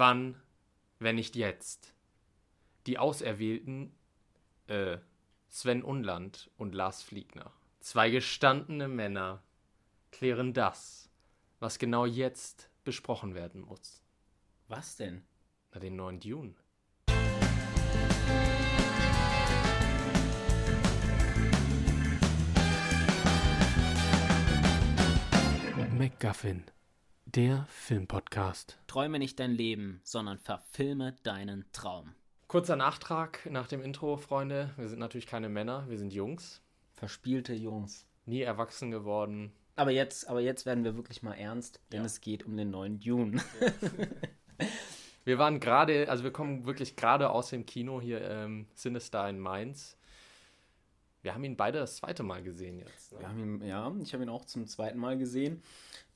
Wann, wenn nicht jetzt? Die Auserwählten, äh, Sven Unland und Lars Fliegner. Zwei gestandene Männer klären das, was genau jetzt besprochen werden muss. Was denn? Na, den neuen Dune. MacGuffin, der Filmpodcast. Träume nicht dein Leben, sondern verfilme deinen Traum. Kurzer Nachtrag nach dem Intro, Freunde. Wir sind natürlich keine Männer, wir sind Jungs. Verspielte Jungs. Nie erwachsen geworden. Aber jetzt, aber jetzt werden wir wirklich mal ernst, denn Ja. es geht um den neuen Dune. Wir waren gerade, also wir kommen wirklich gerade aus dem Kino hier, ähm, Sinister in Mainz. Wir haben ihn beide das zweite Mal gesehen jetzt. Wir Ne? haben ihn, ja, ich habe ihn auch zum zweiten Mal gesehen.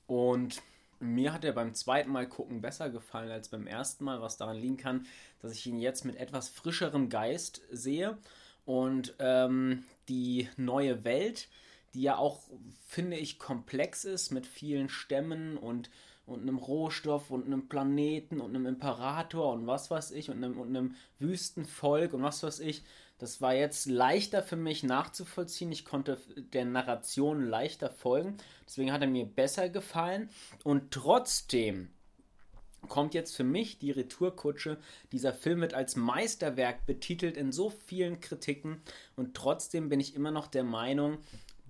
Und mir hat er beim zweiten Mal gucken besser gefallen als beim ersten Mal, was daran liegen kann, dass ich ihn jetzt mit etwas frischerem Geist sehe. Und ähm, die neue Welt, die ja auch, finde ich, komplex ist mit vielen Stämmen und, und einem Rohstoff und einem Planeten und einem Imperator und was weiß ich und einem, und einem Wüstenvolk und was weiß ich. Das war jetzt leichter für mich nachzuvollziehen. Ich konnte der Narration leichter folgen. Deswegen hat er mir besser gefallen. Und trotzdem kommt jetzt für mich die Retourkutsche. Dieser Film wird als Meisterwerk betitelt in so vielen Kritiken. Und trotzdem bin ich immer noch der Meinung,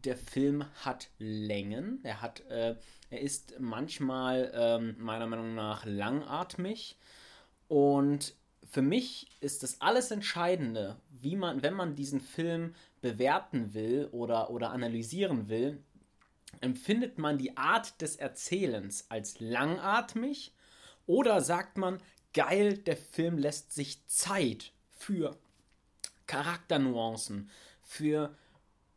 der Film hat Längen. Er hat, äh, er ist manchmal ähm, meiner Meinung nach langatmig. Und für mich ist das alles Entscheidende, wie man, wenn man diesen Film bewerten will oder, oder analysieren will, empfindet man die Art des Erzählens als langatmig oder sagt man, geil, der Film lässt sich Zeit für Charakternuancen, für,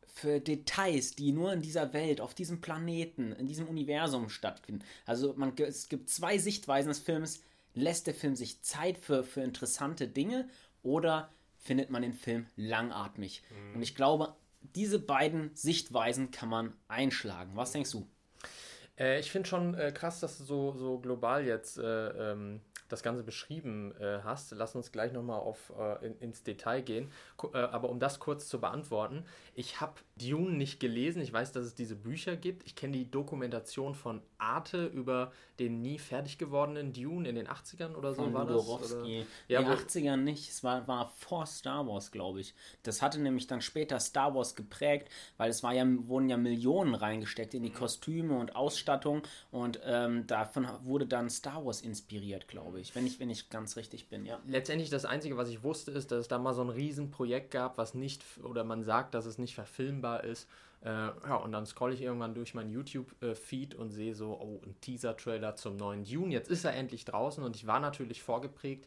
für Details, die nur in dieser Welt, auf diesem Planeten, in diesem Universum stattfinden. Also man, es gibt zwei Sichtweisen des Films. Lässt der Film sich Zeit für, für interessante Dinge oder findet man den Film langatmig? Und ich glaube, diese beiden Sichtweisen kann man einschlagen. Was denkst du? Äh, ich finde schon äh, krass, dass du so, so global jetzt äh, ähm, das Ganze beschrieben äh, hast. Lass uns gleich nochmal äh, in, ins Detail gehen. Ku- äh, aber um das kurz zu beantworten, ich habe Dune nicht gelesen. Ich weiß, dass es diese Bücher gibt. Ich kenne die Dokumentation von Arte über den nie fertig gewordenen Dune in den 80ern oder so Von war das. Jodorowsky. Oder? Ja, in den 80ern nicht. Es war, war vor Star Wars, glaube ich. Das hatte nämlich dann später Star Wars geprägt, weil es war ja, wurden ja Millionen reingesteckt in die Kostüme und Ausstattung und ähm, davon wurde dann Star Wars inspiriert, glaube ich. Wenn ich, wenn ich ganz richtig bin, ja. Letztendlich das Einzige, was ich wusste, ist, dass es da mal so ein Riesenprojekt gab, was nicht, oder man sagt, dass es nicht verfilmbar ist. Äh, ja, und dann scrolle ich irgendwann durch meinen YouTube-Feed und sehe so, oh, ein Teaser-Trailer zum neuen Dune. Jetzt ist er endlich draußen und ich war natürlich vorgeprägt.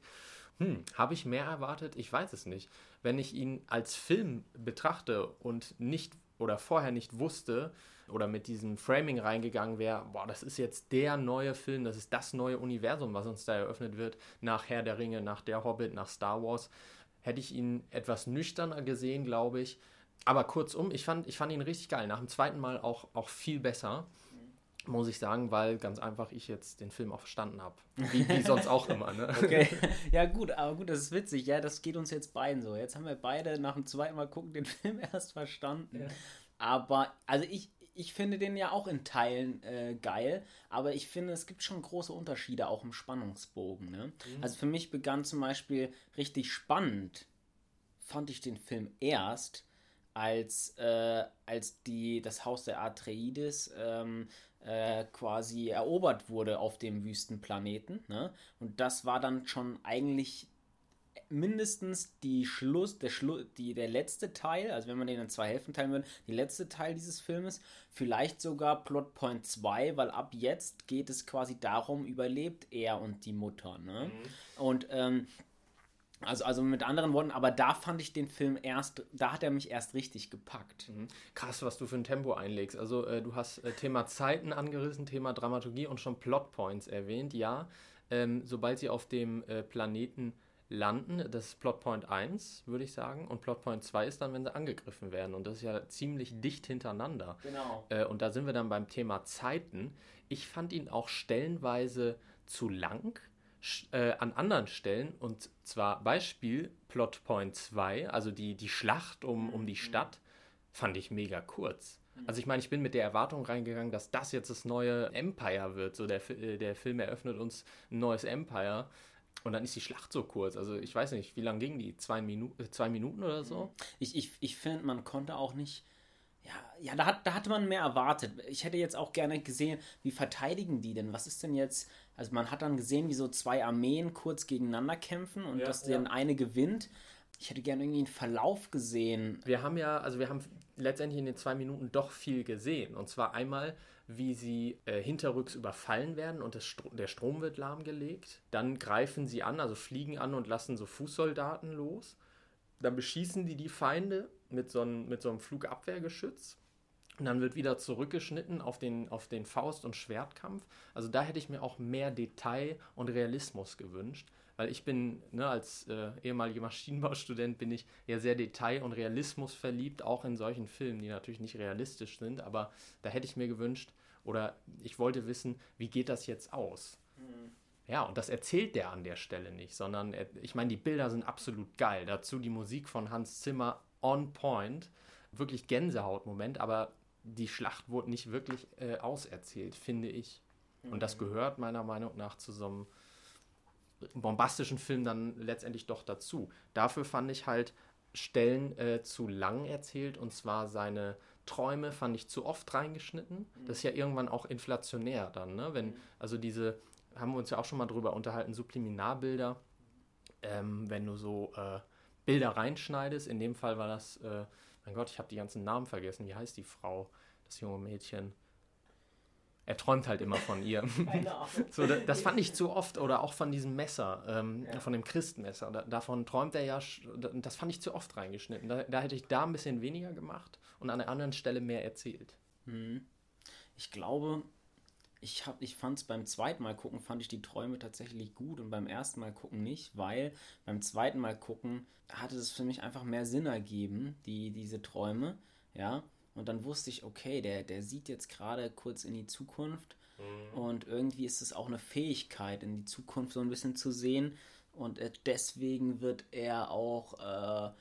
Hm, habe ich mehr erwartet? Ich weiß es nicht. Wenn ich ihn als Film betrachte und nicht oder vorher nicht wusste oder mit diesem Framing reingegangen wäre, boah, das ist jetzt der neue Film, das ist das neue Universum, was uns da eröffnet wird, nach Herr der Ringe, nach Der Hobbit, nach Star Wars, hätte ich ihn etwas nüchterner gesehen, glaube ich. Aber kurzum, ich fand, ich fand ihn richtig geil. Nach dem zweiten Mal auch, auch viel besser, muss ich sagen, weil ganz einfach ich jetzt den Film auch verstanden habe. Wie, wie sonst auch immer. Ne? Okay. ja, gut, aber gut, das ist witzig. Ja, das geht uns jetzt beiden so. Jetzt haben wir beide nach dem zweiten Mal gucken den Film erst verstanden. Aber, also ich, ich finde den ja auch in Teilen äh, geil, aber ich finde, es gibt schon große Unterschiede auch im Spannungsbogen. Ne? Also für mich begann zum Beispiel richtig spannend, fand ich den Film erst, als, äh, als die, das Haus der Atreides ähm, äh, quasi erobert wurde auf dem Wüstenplaneten. Ne? Und das war dann schon eigentlich mindestens die Schluss, der, Schlu die, der letzte Teil, also wenn man den in zwei Hälften teilen würde, die letzte Teil dieses Filmes, vielleicht sogar Plotpoint 2, weil ab jetzt geht es quasi darum, überlebt er und die Mutter. Ne? Und ähm, also, also mit anderen Worten, aber da fand ich den Film erst, da hat er mich erst richtig gepackt. Krass, was du für ein Tempo einlegst. Also äh, du hast äh, Thema Zeiten angerissen, Thema Dramaturgie und schon Plotpoints erwähnt. Ja, ähm, sobald sie auf dem äh, Planeten landen, das ist Plotpoint 1, würde ich sagen. Und Plotpoint 2 ist dann, wenn sie angegriffen werden. Und das ist ja ziemlich dicht hintereinander. Genau. Äh, und da sind wir dann beim Thema Zeiten. Ich fand ihn auch stellenweise zu lang äh, an anderen Stellen, und zwar Beispiel Plot Point 2, also die, die Schlacht um, um die Stadt, fand ich mega kurz. Also ich meine, ich bin mit der Erwartung reingegangen, dass das jetzt das neue Empire wird. So der, äh, der Film eröffnet uns ein neues Empire. Und dann ist die Schlacht so kurz. Also ich weiß nicht, wie lange ging die? Zwei, Minu äh, zwei Minuten oder so? Ich, ich, ich finde, man konnte auch nicht. Ja, ja da, hat, da hatte man mehr erwartet. Ich hätte jetzt auch gerne gesehen, wie verteidigen die denn? Was ist denn jetzt. Also man hat dann gesehen, wie so zwei Armeen kurz gegeneinander kämpfen und Ja, dass ja. dann eine gewinnt. Ich hätte gerne irgendwie einen Verlauf gesehen. Wir haben ja, also wir haben letztendlich in den zwei Minuten doch viel gesehen. Und zwar einmal, wie sie äh, hinterrücks überfallen werden und Stro der Strom wird lahmgelegt. Dann greifen sie an, also fliegen an und lassen so Fußsoldaten los. Dann beschießen die die Feinde mit so einem, mit so einem Flugabwehrgeschütz. Und dann wird wieder zurückgeschnitten auf den, auf den Faust- und Schwertkampf. Also da hätte ich mir auch mehr Detail und Realismus gewünscht. Weil ich bin, ne, als äh, ehemaliger Maschinenbaustudent, bin ich ja sehr Detail- und Realismus verliebt, auch in solchen Filmen, die natürlich nicht realistisch sind. Aber da hätte ich mir gewünscht, oder ich wollte wissen, wie geht das jetzt aus? Ja, und das erzählt der an der Stelle nicht, sondern er, ich meine, die Bilder sind absolut geil. Dazu die Musik von Hans Zimmer on point. Wirklich Gänsehautmoment, aber die Schlacht wurde nicht wirklich äh, auserzählt, finde ich. Und das gehört meiner Meinung nach zu so einem bombastischen Film dann letztendlich doch dazu. Dafür fand ich halt Stellen äh, zu lang erzählt und zwar seine Träume fand ich zu oft reingeschnitten. Das ist ja irgendwann auch inflationär dann, ne? Wenn, also diese, haben wir uns ja auch schon mal drüber unterhalten, Subliminarbilder, ähm, wenn du so äh, Bilder reinschneidest, in dem Fall war das, äh, mein Gott, ich habe die ganzen Namen vergessen, wie heißt die Frau, das junge Mädchen? Er träumt halt immer von ihr. So, da, das fand ich zu oft. Oder auch von diesem Messer, ähm, Ja. von dem Christmesser. Da, davon träumt er ja, das fand ich zu oft reingeschnitten. Da, da hätte ich da ein bisschen weniger gemacht und an der anderen Stelle mehr erzählt. Mhm. Ich glaube, ich, hab, ich fand es beim zweiten Mal gucken, fand ich die Träume tatsächlich gut und beim ersten Mal gucken nicht, weil beim zweiten Mal gucken hatte es für mich einfach mehr Sinn ergeben, die, diese Träume, ja. Und dann wusste ich, okay, der, der sieht jetzt gerade kurz in die Zukunft. Und irgendwie ist es auch eine Fähigkeit, in die Zukunft so ein bisschen zu sehen. Und äh, deswegen wird er auch äh,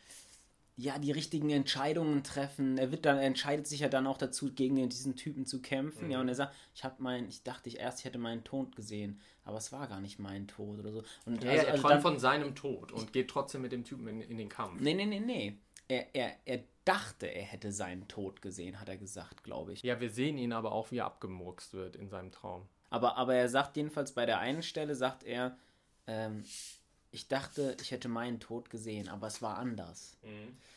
ja, die richtigen Entscheidungen treffen. Er wird dann, er entscheidet sich ja dann auch dazu, gegen diesen Typen zu kämpfen. Ja, und er sagt, ich habe mein, ich dachte ich erst, ich hätte meinen Tod gesehen, aber es war gar nicht mein Tod oder so. Und Ja, also, er also träumt von seinem Tod und geht trotzdem mit dem Typen in, in den Kampf. nee, nee, nee, nee. Er, er, er dachte, er hätte seinen Tod gesehen, hat er gesagt, glaube ich. Ja, wir sehen ihn aber auch, wie er abgemurkst wird in seinem Traum. Aber, aber er sagt jedenfalls bei der einen Stelle, sagt er, ähm, ich dachte, ich hätte meinen Tod gesehen, aber es war anders.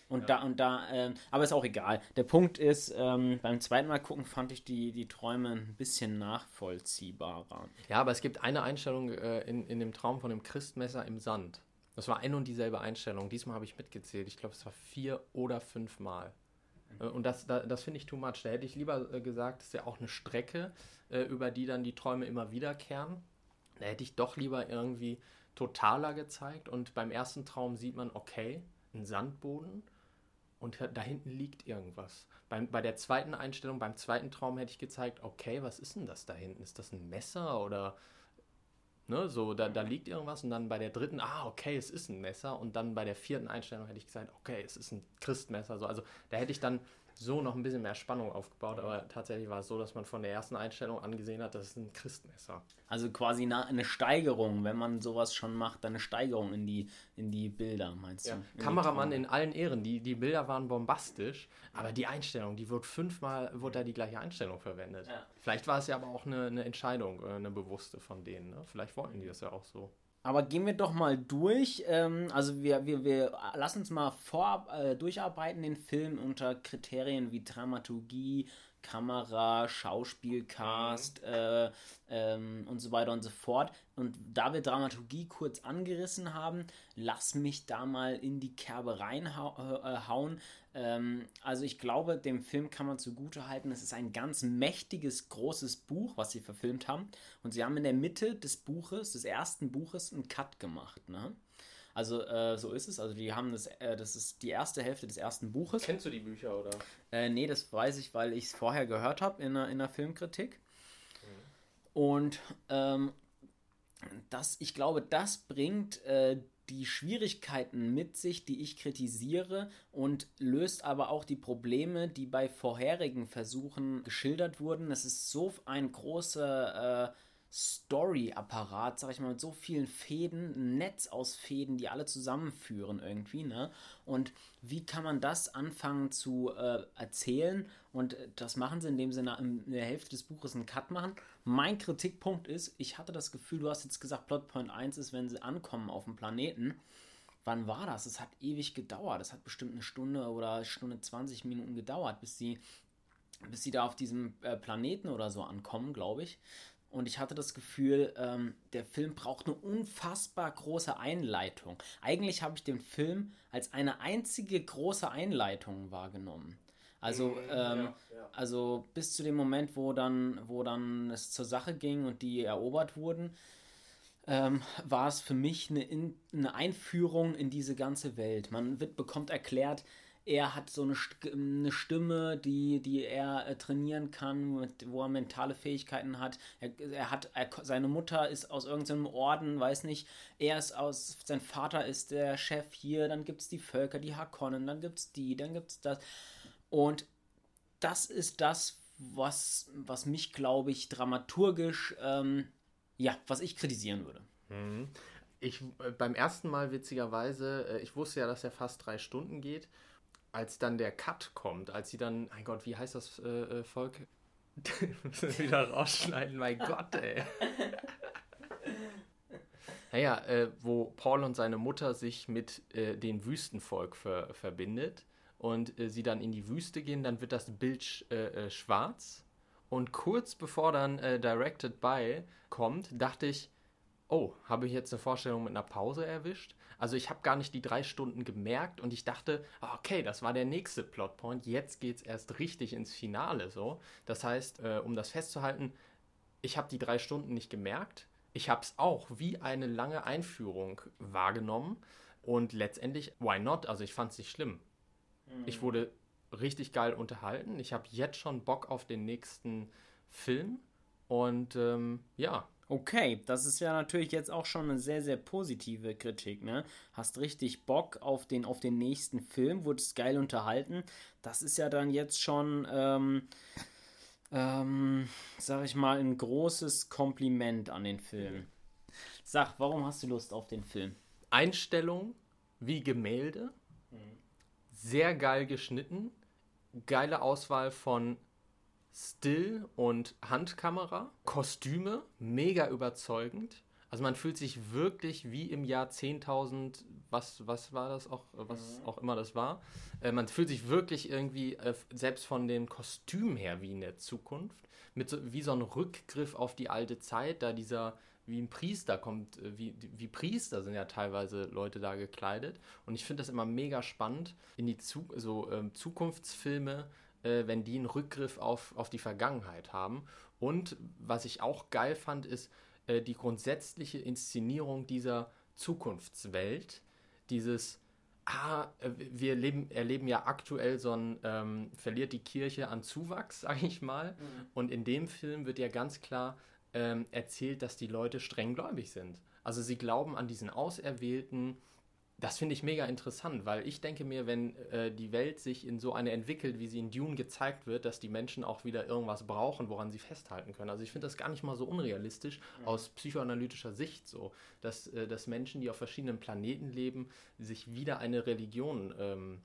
Und da und da, ähm, aber ist auch egal. Der Punkt ist, ähm, beim zweiten Mal gucken fand ich die, die Träume ein bisschen nachvollziehbarer. Ja, aber es gibt eine Einstellung äh, in, in dem Traum von dem Christmesser im Sand. Das war ein und dieselbe Einstellung. Diesmal habe ich mitgezählt. Ich glaube, es war vier oder fünf Mal. Äh, Und das, da, das finde ich too much. Da hätte ich lieber äh, gesagt, es ist ja auch eine Strecke, äh, über die dann die Träume immer wiederkehren. Da hätte ich doch lieber irgendwie totaler gezeigt. Und beim ersten Traum sieht man, okay, ein Sandboden und da hinten liegt irgendwas. Beim, bei der zweiten Einstellung, beim zweiten Traum hätte ich gezeigt, okay, was ist denn das da hinten? Ist das ein Messer oder ne, so, da, da liegt irgendwas und dann bei der dritten, ah, okay, es ist ein Messer und dann bei der vierten Einstellung hätte ich gesagt, okay, es ist ein Christmesser. So, also da hätte ich dann so noch ein bisschen mehr Spannung aufgebaut, aber tatsächlich war es so, dass man von der ersten Einstellung angesehen hat, das ist ein Christmesser. Also quasi eine Steigerung, wenn man sowas schon macht, eine Steigerung in die, in die Bilder, meinst Ja. du? In Kameramann in allen Ehren, die, die Bilder waren bombastisch, aber die Einstellung, die wird fünfmal, wurde da die gleiche Einstellung verwendet. Ja. Vielleicht war es ja aber auch eine, eine Entscheidung, äh, eine bewusste von denen. Ne? Vielleicht wollten die das ja auch so. Aber gehen wir doch mal durch. Ähm, also wir, wir, wir lassen uns mal vor, äh, durcharbeiten den Film unter Kriterien wie Dramaturgie, Kamera, Schauspielcast äh, ähm, und so weiter und so fort. Und da wir Dramaturgie kurz angerissen haben, lass mich da mal in die Kerbe reinhauen. Ähm, also ich glaube, dem Film kann man zugute halten, es ist ein ganz mächtiges, großes Buch, was sie verfilmt haben. Und sie haben in der Mitte des Buches, des ersten Buches, einen Cut gemacht. Ne? Also äh, so ist es. Also die haben das, äh, das ist die erste Hälfte des ersten Buches. Kennst du die Bücher oder? Äh, nee, das weiß ich, weil ich es vorher gehört habe in in einer Filmkritik. Und ähm, das, ich glaube, das bringt äh, die Schwierigkeiten mit sich, die ich kritisiere und löst aber auch die Probleme, die bei vorherigen Versuchen geschildert wurden. Es ist so ein großer äh, Story-Apparat, sag ich mal, mit so vielen Fäden, ein Netz aus Fäden, die alle zusammenführen irgendwie, ne? Und wie kann man das anfangen zu äh, erzählen? Und das machen sie, indem sie in der Hälfte des Buches einen Cut machen. Mein Kritikpunkt ist, ich hatte das Gefühl, du hast jetzt gesagt, Plotpoint 1 ist, wenn sie ankommen auf dem Planeten. Wann war das? Es hat ewig gedauert. Es hat bestimmt eine Stunde oder Stunde 20 Minuten gedauert, bis sie bis sie da auf diesem äh, Planeten oder so ankommen, glaube ich. Und ich hatte das Gefühl, ähm, der Film braucht eine unfassbar große Einleitung. Eigentlich habe ich den Film als eine einzige große Einleitung wahrgenommen. Also, mhm, ähm, ja, ja. also bis zu dem Moment, wo dann, wo dann es zur Sache ging und die erobert wurden, ähm, war es für mich eine, in, eine Einführung in diese ganze Welt. Man wird, bekommt erklärt, er hat so eine, Stimme, die, die er äh, trainieren kann, mit, wo er mentale Fähigkeiten hat. Er, er hat er, seine Mutter ist aus irgendeinem Orden, weiß nicht. Er ist aus, sein Vater ist der Chef hier. Dann gibt es die Völker, die Hakonnen, dann gibt es die, dann gibt es das. Und das ist das, was, was mich, glaube ich, dramaturgisch, ähm, ja, was ich kritisieren würde. Mhm. Ich, äh, beim ersten Mal witzigerweise, äh, ich wusste ja, dass er fast drei Stunden geht als dann der Cut kommt, als sie dann, mein Gott, wie heißt das äh, äh Volk? Müssen wieder rausschneiden, mein Gott, ey. naja, äh, wo Paul und seine Mutter sich mit äh, dem Wüstenvolk ver verbindet und äh, sie dann in die Wüste gehen, dann wird das Bild äh, schwarz. Und kurz bevor dann Directed By kommt, dachte ich, oh, habe ich jetzt eine Vorstellung mit einer Pause erwischt? Also ich habe gar nicht die drei Stunden gemerkt und ich dachte, ah, okay, das war der nächste Plotpoint, jetzt geht es erst richtig ins Finale so. Das heißt, äh, um das festzuhalten, ich habe die drei Stunden nicht gemerkt. Ich habe es auch wie eine lange Einführung wahrgenommen und letztendlich, why not? Also ich fand es nicht schlimm. Mhm. Ich wurde richtig geil unterhalten. Ich habe jetzt schon Bock auf den nächsten Film und ähm, ja, Okay, das ist ja natürlich jetzt auch schon eine sehr, sehr positive Kritik, ne? Hast richtig Bock auf den, auf den nächsten Film, wurdest geil unterhalten. Das ist ja dann jetzt schon, ähm, ähm, sag ich mal, ein großes Kompliment an den Film. Sag, warum hast du Lust auf den Film? Einstellung wie Gemälde, mhm. sehr geil geschnitten, geile Auswahl von Still und Handkamera, Kostüme, mega überzeugend. Also man fühlt sich wirklich wie im Jahr 10.000, was, was war das auch, was mhm. auch immer das war. Äh, man fühlt sich wirklich irgendwie, äh, selbst von den Kostümen her, wie in der Zukunft. Mit so, wie so ein Rückgriff auf die alte Zeit, da dieser, wie ein Priester kommt, äh, wie, wie Priester sind ja teilweise Leute da gekleidet. Und ich finde das immer mega spannend, in die Zu so, ähm, Zukunftsfilme äh, wenn die einen Rückgriff auf, auf die Vergangenheit haben. Und was ich auch geil fand, ist äh, die grundsätzliche Inszenierung dieser Zukunftswelt. Dieses, ah, äh, wir leben, erleben ja aktuell so ein, ähm, verliert die Kirche an Zuwachs, sage ich mal. Mhm. Und in dem Film wird ja ganz klar ähm, erzählt, dass die Leute strenggläubig sind. Also sie glauben an diesen Auserwählten, das finde ich mega interessant, weil ich denke mir, wenn äh, die Welt sich in so eine entwickelt, wie sie in Dune gezeigt wird, dass die Menschen auch wieder irgendwas brauchen, woran sie festhalten können. Also ich finde das gar nicht mal so unrealistisch mhm. aus psychoanalytischer Sicht so, dass, äh, dass Menschen, die auf verschiedenen Planeten leben, sich wieder eine Religion ähm,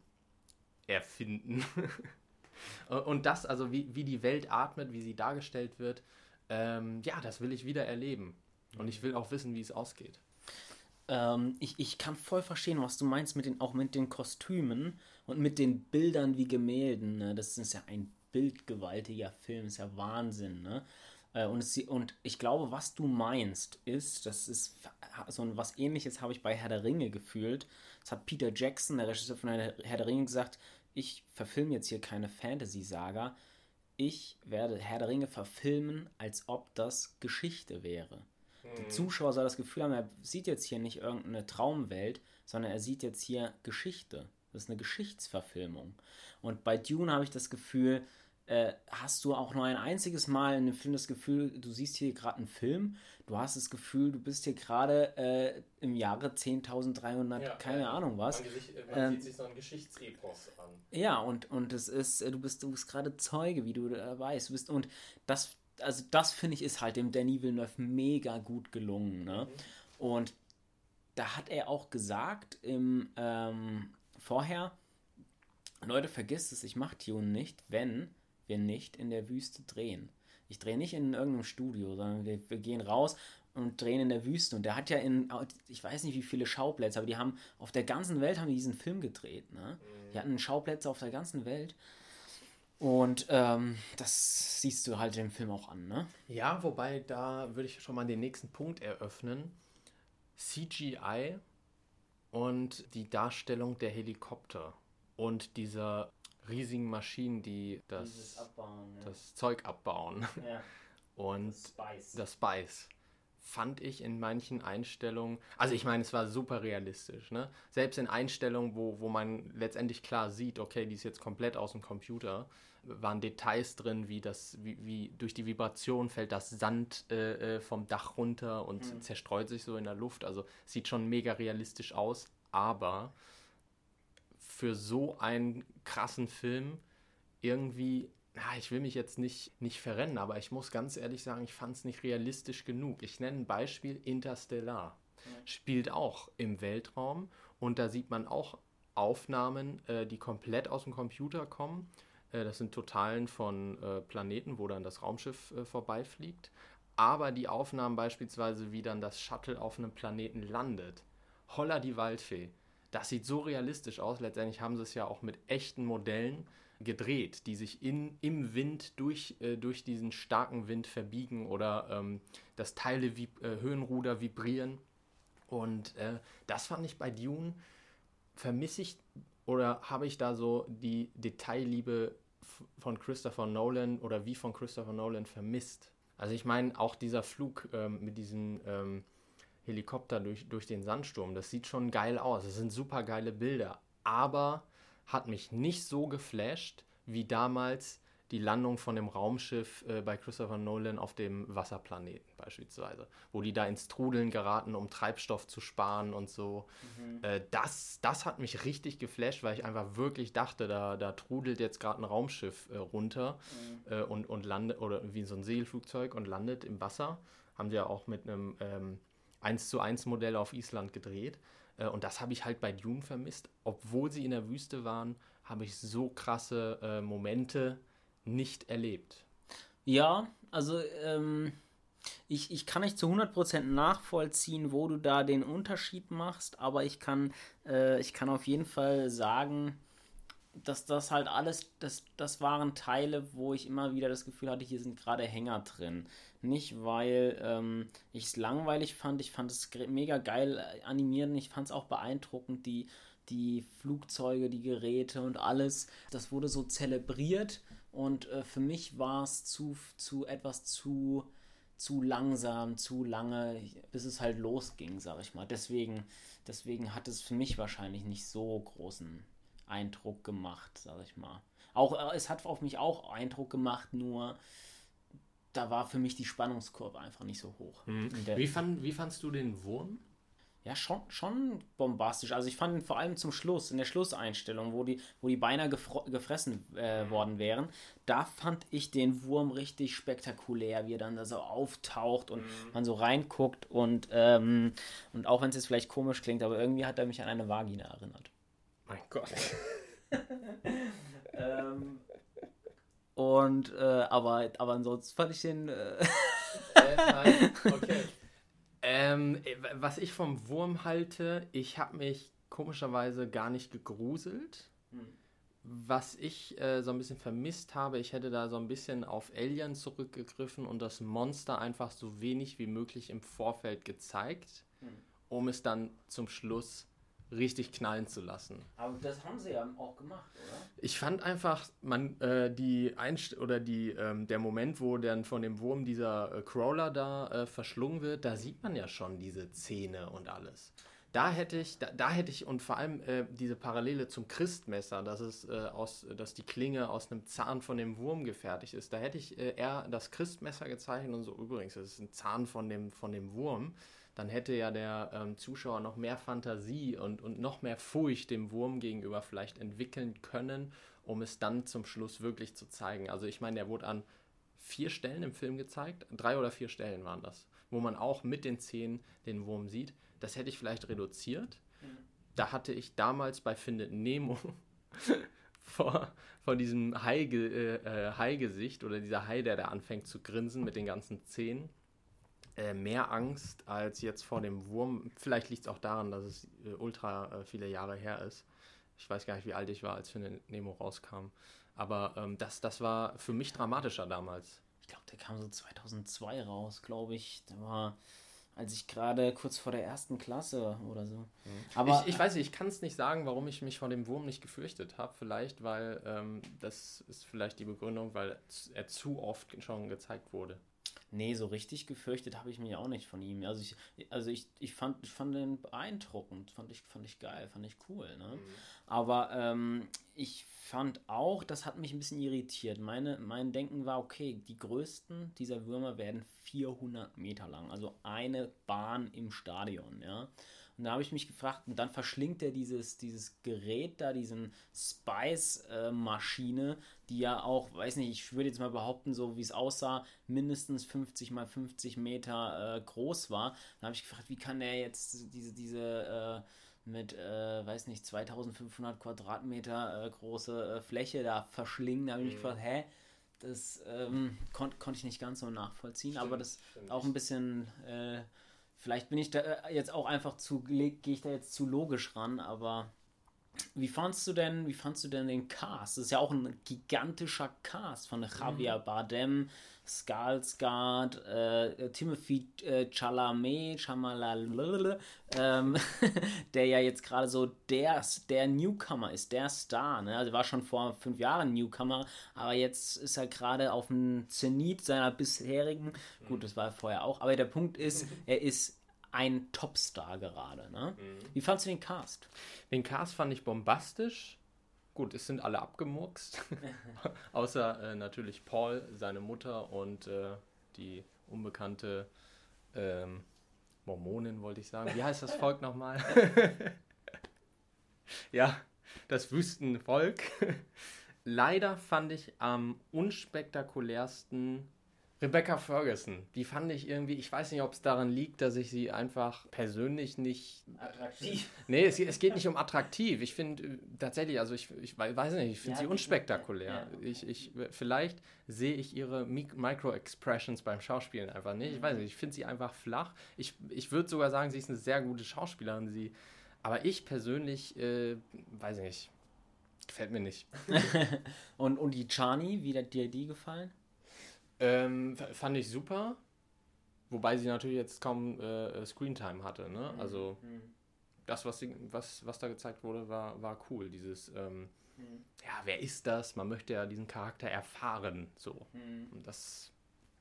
erfinden. Und das, also wie, wie die Welt atmet, wie sie dargestellt wird, ähm, ja, das will ich wieder erleben. Und ich will auch wissen, wie es ausgeht. Ähm, ich, ich kann voll verstehen, was du meinst, mit den, auch mit den Kostümen und mit den Bildern wie Gemälden. Ne? Das ist ja ein bildgewaltiger Film, ist ja Wahnsinn. Ne? Äh, und, es, und ich glaube, was du meinst, ist, das ist so was ähnliches habe ich bei Herr der Ringe gefühlt. Das hat Peter Jackson, der Regisseur von Herr der Ringe, gesagt: Ich verfilme jetzt hier keine Fantasy-Saga. Ich werde Herr der Ringe verfilmen, als ob das Geschichte wäre. Der mhm. Zuschauer soll das Gefühl haben, er sieht jetzt hier nicht irgendeine Traumwelt, sondern er sieht jetzt hier Geschichte. Das ist eine Geschichtsverfilmung. Und bei Dune habe ich das Gefühl, äh, hast du auch nur ein einziges Mal in einem Film das Gefühl, du siehst hier gerade einen Film, du hast das Gefühl, du bist hier gerade äh, im Jahre 10.300, ja, keine ja. Ahnung was. Man, sich, man ähm, sieht sich so ein Geschichtsepos an. Ja, und, und es ist, äh, du bist, du bist gerade Zeuge, wie du äh, weißt. Du bist, und das, also das finde ich ist halt dem Danny Villeneuve mega gut gelungen. Ne? Mhm. Und da hat er auch gesagt im ähm, vorher, Leute, vergisst es, ich mache Tune nicht, wenn wir nicht in der Wüste drehen. Ich drehe nicht in irgendeinem Studio, sondern wir, wir, gehen raus und drehen in der Wüste. Und der hat ja in, ich weiß nicht wie viele Schauplätze, aber die haben auf der ganzen Welt haben die diesen Film gedreht. Ne? Die hatten Schauplätze auf der ganzen Welt. Und ähm, das siehst du halt im Film auch an, ne? Ja, wobei da würde ich schon mal den nächsten Punkt eröffnen. CGI und die Darstellung der Helikopter und dieser riesigen Maschinen, die das, abbauen, ja. das Zeug abbauen. Ja. Und das Spice. das Spice fand ich in manchen Einstellungen, also ich meine, es war super realistisch, ne? Selbst in Einstellungen, wo, wo man letztendlich klar sieht, okay, die ist jetzt komplett aus dem Computer, waren Details drin, wie das, wie, wie durch die Vibration fällt das Sand äh, äh vom Dach runter und mhm. zerstreut sich so in der Luft. Also sieht schon mega realistisch aus, aber für so einen krassen Film irgendwie, ja, ich will mich jetzt nicht, nicht verrennen, aber ich muss ganz ehrlich sagen, ich fand es nicht realistisch genug. Ich nenne ein Beispiel Interstellar. Ja. Spielt auch im Weltraum und da sieht man auch Aufnahmen, äh, die komplett aus dem Computer kommen. Äh, das sind Totalen von äh, Planeten, wo dann das Raumschiff äh, vorbeifliegt. Aber die Aufnahmen beispielsweise, wie dann das Shuttle auf einem Planeten landet. Holla die Waldfee das sieht so realistisch aus. Letztendlich haben sie es ja auch mit echten Modellen gedreht, die sich in, im Wind durch, äh, durch diesen starken Wind verbiegen oder ähm, dass Teile wie äh, Höhenruder vibrieren. Und äh, das fand ich bei Dune, vermisse ich oder habe ich da so die Detailliebe von Christopher Nolan oder wie von Christopher Nolan vermisst. Also ich meine, auch dieser Flug ähm, mit diesen ähm, Helikopter durch, durch den Sandsturm. Das sieht schon geil aus. Das sind super geile Bilder. Aber hat mich nicht so geflasht wie damals die Landung von dem Raumschiff äh, bei Christopher Nolan auf dem Wasserplaneten beispielsweise, wo die da ins Trudeln geraten, um Treibstoff zu sparen und so. Mhm. Äh, das, das hat mich richtig geflasht, weil ich einfach wirklich dachte, da, da trudelt jetzt gerade ein Raumschiff äh, runter mhm. Äh, und, und landet, oder wie so ein Segelflugzeug und landet im Wasser. Haben sie ja auch mit einem ähm, 1 zu 1 Modell auf Island gedreht. Äh, und das habe ich halt bei Dune vermisst. Obwohl sie in der Wüste waren, habe ich so krasse äh, Momente nicht erlebt. Ja, also ähm, ich, ich kann nicht zu 100% nachvollziehen, wo du da den Unterschied machst, aber ich kann, äh, ich kann auf jeden Fall sagen, dass das halt alles, das, das waren Teile, wo ich immer wieder das Gefühl hatte, hier sind gerade Hänger drin. Nicht, weil ähm, ich es langweilig fand, ich fand es mega geil äh, animieren, ich fand es auch beeindruckend, die, die Flugzeuge, die Geräte und alles. Das wurde so zelebriert und äh, für mich war es zu, zu etwas zu, zu langsam, zu lange, bis es halt losging, sag ich mal. Deswegen, deswegen hat es für mich wahrscheinlich nicht so großen Eindruck gemacht, sag ich mal. Auch, äh, es hat auf mich auch Eindruck gemacht, nur da war für mich die Spannungskurve einfach nicht so hoch. Mhm. Wie, fand, wie fandst du den Wurm? Ja, schon, schon bombastisch. Also ich fand ihn vor allem zum Schluss, in der Schlusseinstellung, wo die, wo die beinahe gefressen äh, worden wären, da fand ich den Wurm richtig spektakulär, wie er dann da so auftaucht und mhm. man so reinguckt und, ähm, und auch wenn es jetzt vielleicht komisch klingt, aber irgendwie hat er mich an eine Vagina erinnert. Mein Gott. ähm, und, äh, aber, aber ansonsten fand ich den. Äh äh, okay. Ähm, was ich vom Wurm halte, ich habe mich komischerweise gar nicht gegruselt. Hm. Was ich äh, so ein bisschen vermisst habe, ich hätte da so ein bisschen auf Alien zurückgegriffen und das Monster einfach so wenig wie möglich im Vorfeld gezeigt, hm. um es dann zum Schluss richtig knallen zu lassen. Aber das haben sie ja auch gemacht, oder? Ich fand einfach, man, äh, die Einst oder die, ähm, der Moment, wo dann von dem Wurm dieser äh, Crawler da äh, verschlungen wird, da sieht man ja schon diese Zähne und alles. Da hätte ich, da, da hätte ich und vor allem äh, diese Parallele zum Christmesser, dass es äh, aus, dass die Klinge aus einem Zahn von dem Wurm gefertigt ist. Da hätte ich äh, eher das Christmesser gezeichnet und so. Übrigens, das ist ein Zahn von dem von dem Wurm. Dann hätte ja der ähm, Zuschauer noch mehr Fantasie und, und noch mehr Furcht dem Wurm gegenüber vielleicht entwickeln können, um es dann zum Schluss wirklich zu zeigen. Also ich meine, der wurde an vier Stellen im Film gezeigt, drei oder vier Stellen waren das, wo man auch mit den Zähnen den Wurm sieht. Das hätte ich vielleicht reduziert. Da hatte ich damals bei Findet Nemo vor, vor diesem Hai, äh, äh, Hai-Gesicht oder dieser Hai, der da anfängt zu grinsen mit den ganzen Zähnen, äh, mehr Angst als jetzt vor dem Wurm. Vielleicht liegt es auch daran, dass es äh, ultra äh, viele Jahre her ist. Ich weiß gar nicht, wie alt ich war, als Findet Nemo rauskam. Aber ähm, das, das war für mich dramatischer damals. Ich glaube, der kam so 2002 raus, glaube ich. Der war als ich gerade kurz vor der ersten Klasse oder so. Mhm. Aber ich, ich weiß nicht, ich kann es nicht sagen, warum ich mich vor dem Wurm nicht gefürchtet habe. Vielleicht, weil ähm, das ist vielleicht die Begründung, weil er zu oft schon gezeigt wurde. Nee, so richtig gefürchtet habe ich mich auch nicht von ihm. Also ich, also ich, ich, fand, ich fand den beeindruckend, fand ich, fand ich geil, fand ich cool. Ne? Mhm. Aber ähm, ich fand auch, das hat mich ein bisschen irritiert. Meine, mein Denken war, okay, die größten dieser Würmer werden 400 Meter lang, also eine Bahn im Stadion, ja. Und da habe ich mich gefragt, und dann verschlingt er dieses, dieses Gerät da, diesen Spice-Maschine, die ja auch, weiß nicht, ich würde jetzt mal behaupten, so wie es aussah, mindestens 50 mal 50 Meter äh, groß war. Da habe ich gefragt, wie kann der jetzt diese, diese äh, mit, äh, weiß nicht, 2500 Quadratmeter äh, große äh, Fläche da verschlingen? Da habe ich mich mhm. gefragt, hä? Das ähm, kon konnte ich nicht ganz so nachvollziehen, stimmt, aber das stimmt. auch ein bisschen äh, Vielleicht bin ich da äh, jetzt auch einfach zu, gehe ich da jetzt zu logisch ran, aber wie fandst du denn, wie fandst du denn den Cast? Das ist ja auch ein gigantischer Cast von Javier mhm. Bardem, Skarsgård, äh, Timothy äh, Chalamet, Chalamet, ähm, der ja jetzt gerade so der, der Newcomer ist, der Star. Ne? Also war schon vor fünf Jahren Newcomer, aber jetzt ist er gerade auf dem Zenit seiner bisherigen. Mhm. Gut, das war er vorher auch, aber der Punkt ist, er ist ein Topstar gerade. Ne? Mhm. Wie fandest du den Cast? Den Cast fand ich bombastisch. Gut, es sind alle abgemurkst. Außer äh, natürlich Paul, seine Mutter und äh, die unbekannte ähm, Mormonin, wollte ich sagen. Wie heißt das Volk nochmal? ja, das Wüstenvolk. Leider fand ich am unspektakulärsten Rebecca Ferguson, die fand ich irgendwie, ich weiß nicht, ob es daran liegt, dass ich sie einfach persönlich nicht. Attraktiv. Nee, es, es geht nicht um attraktiv. Ich finde äh, tatsächlich, also ich, ich weiß nicht, ich finde ja, sie unspektakulär. Ja. Ich, ich, vielleicht sehe ich ihre Micro-Expressions beim Schauspielen einfach nicht. Ich weiß nicht, ich finde sie einfach flach. Ich, ich würde sogar sagen, sie ist eine sehr gute Schauspielerin. Sie, aber ich persönlich, äh, weiß nicht, gefällt mir nicht. und, und die Chani, wie hat dir die gefallen? Ähm, fand ich super. Wobei sie natürlich jetzt kaum äh, Screentime hatte. Ne? Mhm. Also mhm. das, was, sie, was, was da gezeigt wurde, war, war cool. Dieses, ähm, mhm. ja, wer ist das? Man möchte ja diesen Charakter erfahren. So. Mhm. Und das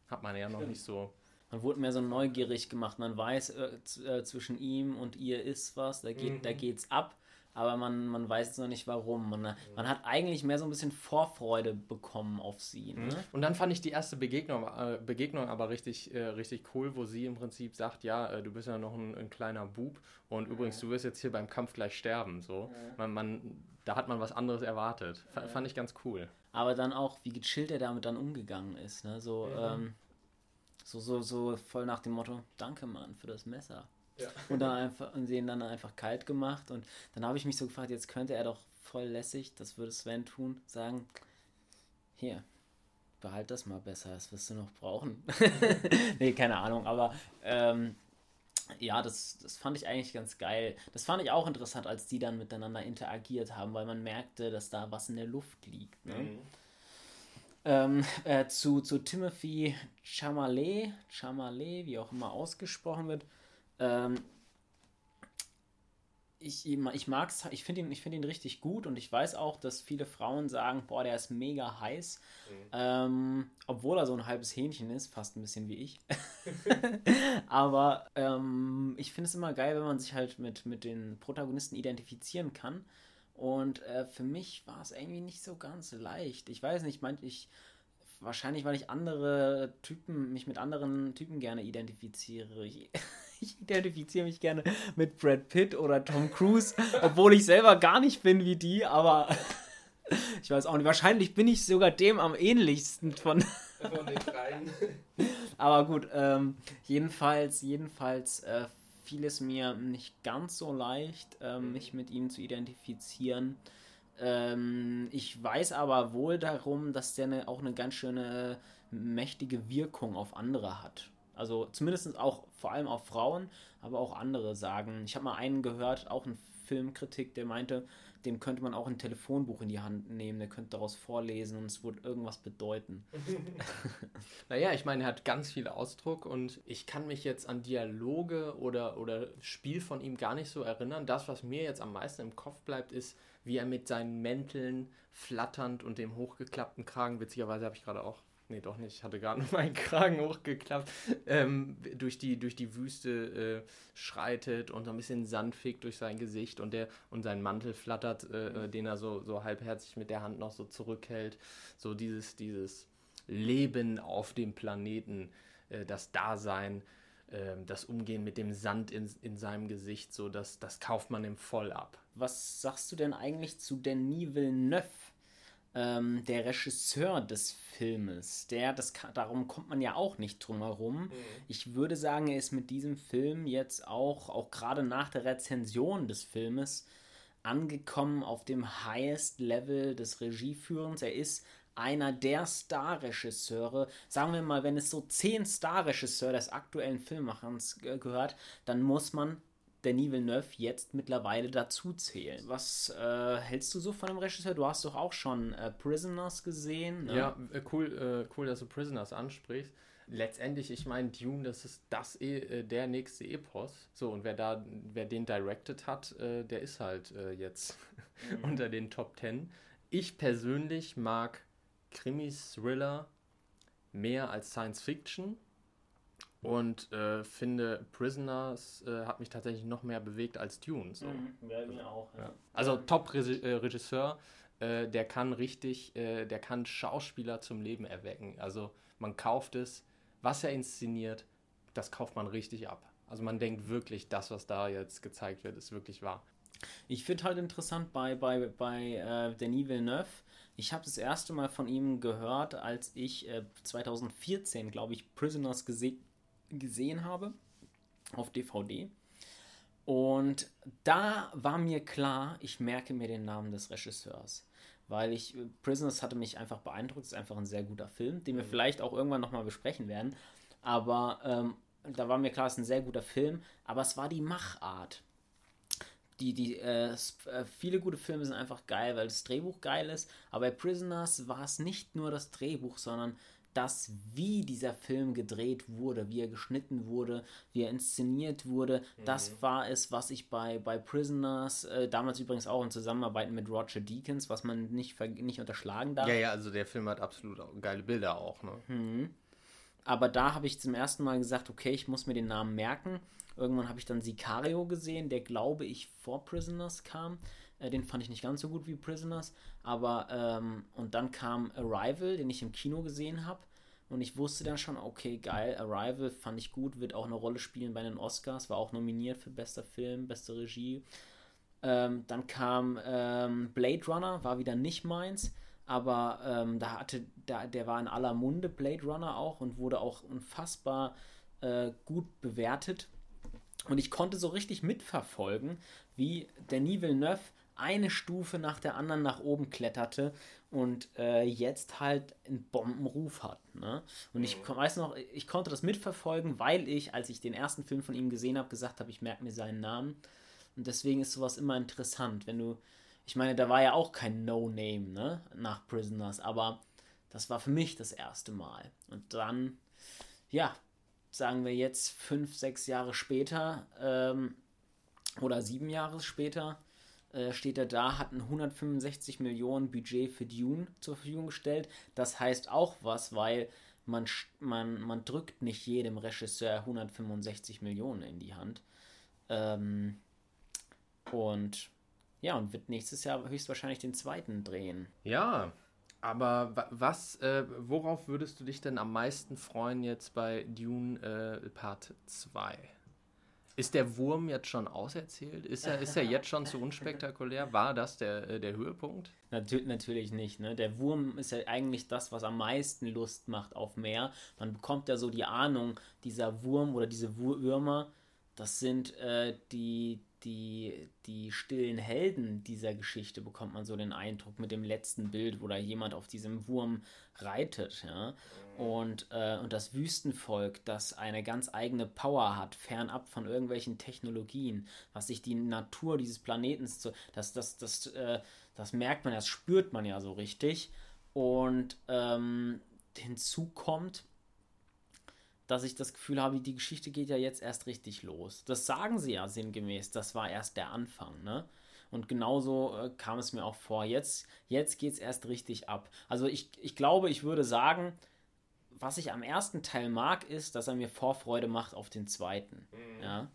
hat man ja noch Stimmt. nicht so. Man wurde mehr so neugierig gemacht. Man weiß, äh, äh, zwischen ihm und ihr ist was, da, geht, da mhm. geht's ab aber man, man weiß jetzt noch nicht warum. Man, man hat eigentlich mehr so ein bisschen Vorfreude bekommen auf sie. Ne? Mhm. Und dann fand ich die erste Begegnung, äh, Begegnung aber richtig, äh, richtig cool, wo sie im Prinzip sagt, ja, äh, du bist ja noch ein, ein, kleiner Bub und übrigens, du wirst jetzt hier beim Kampf gleich sterben. So. Man, man, da hat man was anderes erwartet. F fand ich ganz cool. Aber dann auch, wie gechillt er damit dann umgegangen ist. Ne? So, mhm. ähm, so, so, so voll nach dem Motto, danke Mann für das Messer. Ja. Und dann einfach und sie ihn dann einfach kalt gemacht. Und dann habe ich mich so gefragt, jetzt könnte er doch voll lässig, das würde Sven tun, sagen, hier, behalt das mal besser, das wirst du noch brauchen. nee, keine Ahnung, aber ähm, ja, das, das fand ich eigentlich ganz geil. Das fand ich auch interessant, als die dann miteinander interagiert haben, weil man merkte, dass da was in der Luft liegt. Ne? Mhm. Ähm, äh, zu, zu Timothy Chamalet, Chamalet, wie auch immer ausgesprochen wird, ähm, ich, ich mag's, ich finde ihn, find ihn richtig gut und ich weiß auch, dass viele Frauen sagen, boah, der ist mega heiß. Mhm. Ähm, obwohl er so ein halbes Hähnchen ist, fast ein bisschen wie ich. Aber ähm, ich finde es immer geil, wenn man sich halt mit, mit den Protagonisten identifizieren kann. Und äh, für mich war es irgendwie nicht so ganz leicht. Ich weiß nicht, meint ich wahrscheinlich, weil ich andere Typen, mich mit anderen Typen gerne identifiziere. Ich, identifiziere mich gerne mit Brad Pitt oder Tom Cruise, obwohl ich selber gar nicht bin wie die, aber ich weiß auch nicht. Wahrscheinlich bin ich sogar dem am ähnlichsten von, von den dreien. aber gut, ähm, jedenfalls, jedenfalls äh, fiel es mir nicht ganz so leicht, äh, mich mit ihm zu identifizieren. Ähm, ich weiß aber wohl darum, dass der eine, auch eine ganz schöne mächtige Wirkung auf andere hat. Also zumindest auch vor allem auf Frauen, aber auch andere sagen. Ich habe mal einen gehört, auch ein Filmkritik, der meinte, dem könnte man auch ein Telefonbuch in die Hand nehmen, der könnte daraus vorlesen und es würde irgendwas bedeuten. naja, ich meine, er hat ganz viel Ausdruck und ich kann mich jetzt an Dialoge oder, oder Spiel von ihm gar nicht so erinnern. Das, was mir jetzt am meisten im Kopf bleibt, ist, wie er mit seinen Mänteln flatternd und dem hochgeklappten Kragen, witzigerweise habe ich gerade auch nee, doch nicht, ich hatte gerade nur meinen Kragen hochgeklappt, ähm, durch, die, durch die Wüste äh, schreitet und so ein bisschen Sand fickt durch sein Gesicht und, der, und sein Mantel flattert, äh, äh, den er so, so halbherzig mit der Hand noch so zurückhält. So dieses, dieses Leben auf dem Planeten, äh, das Dasein, ähm, das Umgehen mit dem Sand in, in seinem Gesicht, so das, das kauft man ihm voll ab. Was sagst du denn eigentlich zu Denis Villeneuve? Ähm, der Regisseur des Filmes, der, das darum kommt man ja auch nicht drum herum. Mhm. Ich würde sagen, er ist mit diesem Film jetzt auch, auch gerade nach der Rezension des Filmes, angekommen auf dem highest Level des Regieführens. Er ist einer der Star-Regisseure. Sagen wir mal, wenn es so zehn Star-Regisseure des aktuellen Filmmachens gehört, dann muss man Denis Villeneuve jetzt mittlerweile dazu zählen. Was äh, hältst du so von dem Regisseur? Du hast doch auch schon äh, Prisoners gesehen. Ne? Ja, äh, cool, äh, cool, dass du Prisoners ansprichst. Letztendlich, ich meine, Dune, das ist das e äh, der nächste Epos. So, und wer da, wer den directed hat, äh, der ist halt jetzt mhm. unter den Top Ten. Ich persönlich mag Krimis, Thriller mehr als Science Fiction und äh, finde Prisoners äh, hat mich tatsächlich noch mehr bewegt als Dune. So. Mhm, ja, mir auch. Ja. Also Top-Regisseur, äh, der kann richtig, äh, der kann Schauspieler zum Leben erwecken. Also man kauft es, was er inszeniert, das kauft man richtig ab. Also man denkt wirklich, das, was da jetzt gezeigt wird, ist wirklich wahr. Ich finde halt interessant bei, bei, bei äh, Denis Villeneuve, ich habe das erste Mal von ihm gehört, als ich äh, 2014, glaube ich, Prisoners gesehen gesehen habe auf DVD. Und da war mir klar, ich merke mir den Namen des Regisseurs. Weil ich, Prisoners hatte mich einfach beeindruckt, ist einfach ein sehr guter Film, den wir mhm. vielleicht auch irgendwann nochmal besprechen werden. Aber ähm, da war mir klar, es ist ein sehr guter Film, aber es war die Machart. Die, die, äh, äh viele gute Filme sind einfach geil, weil das Drehbuch geil ist, aber bei Prisoners war es nicht nur das Drehbuch, sondern das, wie dieser Film gedreht wurde, wie er geschnitten wurde, wie er inszeniert wurde, mhm. das war es, was ich bei, bei Prisoners, äh, damals übrigens auch in Zusammenarbeit mit Roger Deakins, was man nicht, nicht unterschlagen darf. Ja, ja, also der Film hat absolut geile Bilder auch. Ne? Mhm. Aber da habe ich zum ersten Mal gesagt, okay, ich muss mir den Namen merken. Irgendwann habe ich dann Sicario gesehen, der glaube ich vor Prisoners kam. Äh, den fand ich nicht ganz so gut wie Prisoners. Aber, ähm, und dann kam Arrival, den ich im Kino gesehen habe. Und ich wusste dann schon, okay, geil, Arrival fand ich gut, wird auch eine Rolle spielen bei den Oscars, war auch nominiert für bester Film, beste Regie. Ähm, dann kam ähm, Blade Runner, war wieder nicht meins, aber ähm, da hatte, da, der war in aller Munde, Blade Runner auch, und wurde auch unfassbar äh, gut bewertet. Und ich konnte so richtig mitverfolgen, wie Denis Villeneuve eine Stufe nach der anderen nach oben kletterte und äh, jetzt halt einen Bombenruf hat. Ne? Und ich mhm. weiß noch, ich konnte das mitverfolgen, weil ich, als ich den ersten Film von ihm gesehen habe, gesagt habe, ich merke mir seinen Namen. Und deswegen ist sowas immer interessant, wenn du, ich meine, da war ja auch kein No-Name ne? nach Prisoners, aber das war für mich das erste Mal. Und dann, ja, sagen wir jetzt fünf, sechs Jahre später, ähm, oder sieben Jahre später äh, steht er da, hat ein 165 Millionen Budget für Dune zur Verfügung gestellt. Das heißt auch was, weil man, man, man drückt nicht jedem Regisseur 165 Millionen in die Hand. Ähm, und ja, und wird nächstes Jahr höchstwahrscheinlich den zweiten drehen. Ja, aber was, äh, worauf würdest du dich denn am meisten freuen jetzt bei Dune äh, Part 2? Ist der Wurm jetzt schon auserzählt? Ist er, ist er jetzt schon zu unspektakulär? War das der, äh, der Höhepunkt? Natür natürlich nicht. Ne? Der Wurm ist ja eigentlich das, was am meisten Lust macht auf mehr. Man bekommt ja so die Ahnung, dieser Wurm oder diese Würmer, das sind äh, die, die, die stillen Helden dieser Geschichte, bekommt man so den Eindruck mit dem letzten Bild, wo da jemand auf diesem Wurm reitet. Ja? Und, äh, und das Wüstenvolk, das eine ganz eigene Power hat, fernab von irgendwelchen Technologien, was sich die Natur dieses Planetens zu. Das, das, das, äh, das merkt man, das spürt man ja so richtig. Und ähm, hinzu kommt, dass ich das Gefühl habe, die Geschichte geht ja jetzt erst richtig los. Das sagen sie ja sinngemäß, das war erst der Anfang, ne? Und genauso äh, kam es mir auch vor. Jetzt, jetzt geht es erst richtig ab. Also ich, ich glaube, ich würde sagen, was ich am ersten Teil mag, ist, dass er mir Vorfreude macht auf den zweiten. Mhm. Ja.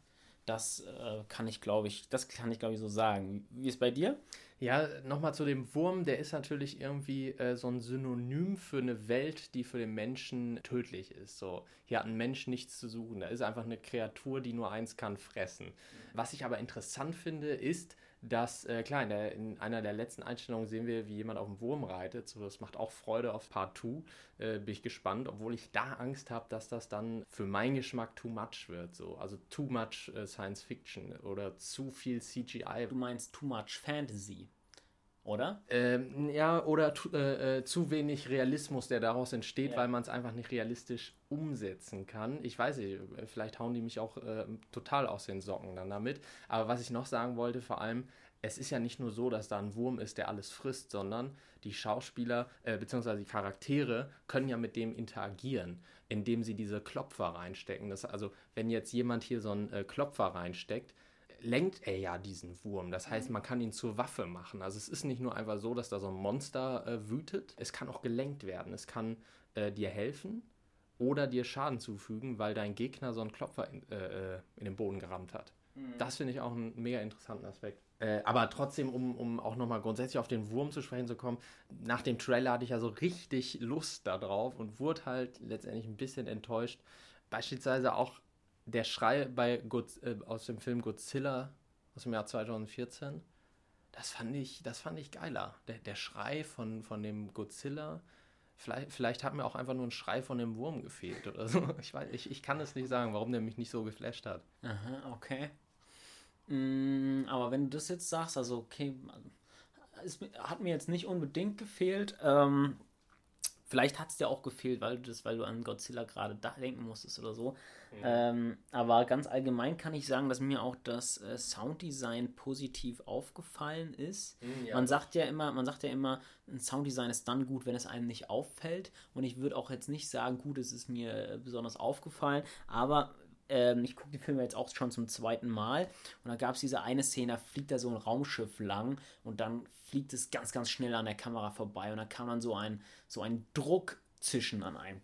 Das äh, kann ich, glaube ich, das kann ich, glaube ich, so sagen. Wie ist bei dir? Ja, nochmal zu dem Wurm, der ist natürlich irgendwie äh, so ein Synonym für eine Welt, die für den Menschen tödlich ist. So, hier hat ein Mensch nichts zu suchen. Da ist einfach eine Kreatur, die nur eins kann, fressen. Was ich aber interessant finde, ist, dass, äh, klar, in, der, in, einer der letzten Einstellungen sehen wir, wie jemand auf dem Wurm reitet. So, das macht auch Freude auf Part 2. Äh, bin ich gespannt, obwohl ich da Angst habe, dass das dann für meinen Geschmack too much wird. So. Also too much äh, Science Fiction oder zu viel CGI. Du meinst too much Fantasy oder? Ähm, ja, oder äh, äh, zu wenig Realismus, der daraus entsteht, ja. weil man es einfach nicht realistisch umsetzen kann. Ich weiß nicht, vielleicht hauen die mich auch äh, total aus den Socken dann damit. Aber was ich noch sagen wollte, vor allem, es ist ja nicht nur so, dass da ein Wurm ist, der alles frisst, sondern die Schauspieler äh, bzw. die Charaktere können ja mit dem interagieren, indem sie diese Klopfer reinstecken. Das, also, wenn jetzt jemand hier so einen äh, Klopfer reinsteckt, lenkt er ja diesen Wurm. Das heißt, man kann ihn zur Waffe machen. Also es ist nicht nur einfach so, dass da so ein Monster äh, wütet. Es kann auch gelenkt werden. Es kann äh, dir helfen oder dir Schaden zufügen, weil dein Gegner so einen Klopfer in, äh, äh in den Boden gerammt hat. Mhm. Das finde ich auch einen mega interessanten Aspekt. Äh, aber trotzdem, um, um auch nochmal grundsätzlich auf den Wurm zu sprechen zu kommen, nach dem Trailer hatte ich ja so richtig Lust darauf und wurde halt letztendlich ein bisschen enttäuscht. Beispielsweise auch der Schrei bei God, äh, aus dem Film Godzilla aus dem Jahr 2014, das fand ich, das fand ich geiler. Der, der Schrei von, von dem Godzilla, vielleicht, vielleicht hat mir auch einfach nur ein Schrei von dem Wurm gefehlt oder so. Ich, weiß, ich, ich kann es nicht sagen, warum der mich nicht so geflasht hat. Aha, okay. Mm, aber wenn du das jetzt sagst, also okay, es hat mir jetzt nicht unbedingt gefehlt. Ähm, Vielleicht hat es dir auch gefehlt, weil du das, weil du an Godzilla gerade denken musstest oder so. Ja. Ähm, aber ganz allgemein kann ich sagen, dass mir auch das äh, Sounddesign positiv aufgefallen ist. Mhm, ja. Man sagt ja immer, man sagt ja immer, ein Sounddesign ist dann gut, wenn es einem nicht auffällt. Und ich würde auch jetzt nicht sagen, gut, es ist mir äh, besonders aufgefallen, aber ähm, ich gucke die Filme jetzt auch schon zum zweiten Mal und da gab es diese eine Szene, da fliegt da so ein Raumschiff lang und dann fliegt es ganz, ganz schnell an der Kamera vorbei und da kam dann so ein, so ein Druckzischen an einem.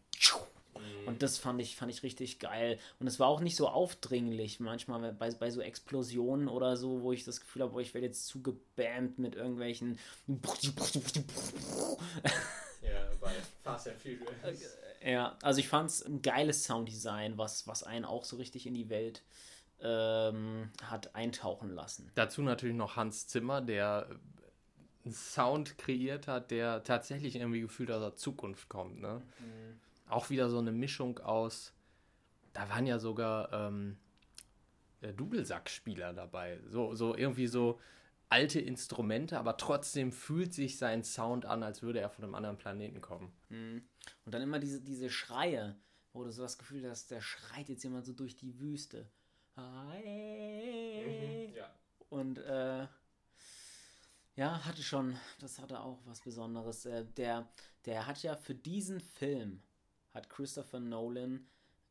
Und das fand ich, fand ich richtig geil. Und es war auch nicht so aufdringlich, manchmal bei, bei so Explosionen oder so, wo ich das Gefühl habe, ich werde jetzt zugebammt mit irgendwelchen. Ja, bei Fast and Furious. Ja, also ich fand es ein geiles Sounddesign, was, was einen auch so richtig in die Welt ähm, hat eintauchen lassen. Dazu natürlich noch Hans Zimmer, der einen Sound kreiert hat, der tatsächlich irgendwie gefühlt aus der Zukunft kommt. Ne? Mhm. Auch wieder so eine Mischung aus, da waren ja sogar ähm, Dudelsackspieler dabei. So, so irgendwie so alte Instrumente, aber trotzdem fühlt sich sein Sound an, als würde er von einem anderen Planeten kommen. Mhm. Und dann immer diese, diese Schreie, wo du so das Gefühl hast, der schreit jetzt jemand so durch die Wüste. Mhm, ja. Und äh, ja, hatte schon, das hatte auch was Besonderes. Äh, der, der hat ja für diesen Film, hat Christopher Nolan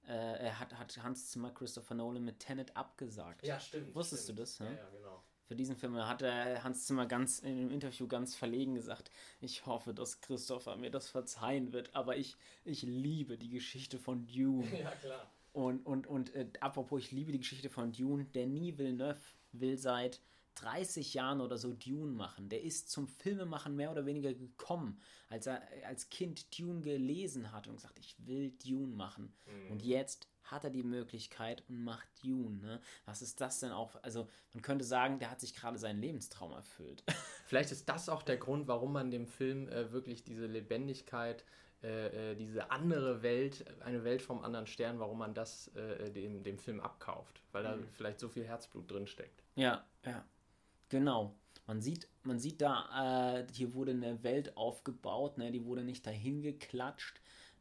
äh, er hat, hat Hans Zimmer Christopher Nolan mit Tenet abgesagt. Ja, stimmt. Wusstest stimmt. du das? Ja, Ja? ja, genau. Für diesen Film hat er Hans Zimmer ganz in einem Interview ganz verlegen gesagt, ich hoffe, dass Christopher mir das verzeihen wird, aber ich, ich liebe die Geschichte von Dune. Ja, klar. Und, und, und äh, apropos, ich liebe die Geschichte von Dune. Denis Villeneuve will seit 30 Jahren oder so Dune machen. Der ist zum Filmemachen mehr oder weniger gekommen, als er als Kind Dune gelesen hat und gesagt, ich will Dune machen. Und jetzt hat er die Möglichkeit und macht Dune. Ne? Was ist das denn auch? Also man könnte sagen, der hat sich gerade seinen Lebenstraum erfüllt. Vielleicht ist das auch der Grund, warum man dem Film äh, wirklich diese Lebendigkeit, äh, äh, diese andere Welt, eine Welt vom anderen Stern, warum man das äh, dem, dem Film abkauft. Weil da vielleicht so viel Herzblut drin steckt. Ja, ja. Genau. Man sieht, man sieht da, äh, hier wurde eine Welt aufgebaut, ne? die wurde nicht dahin geklatscht.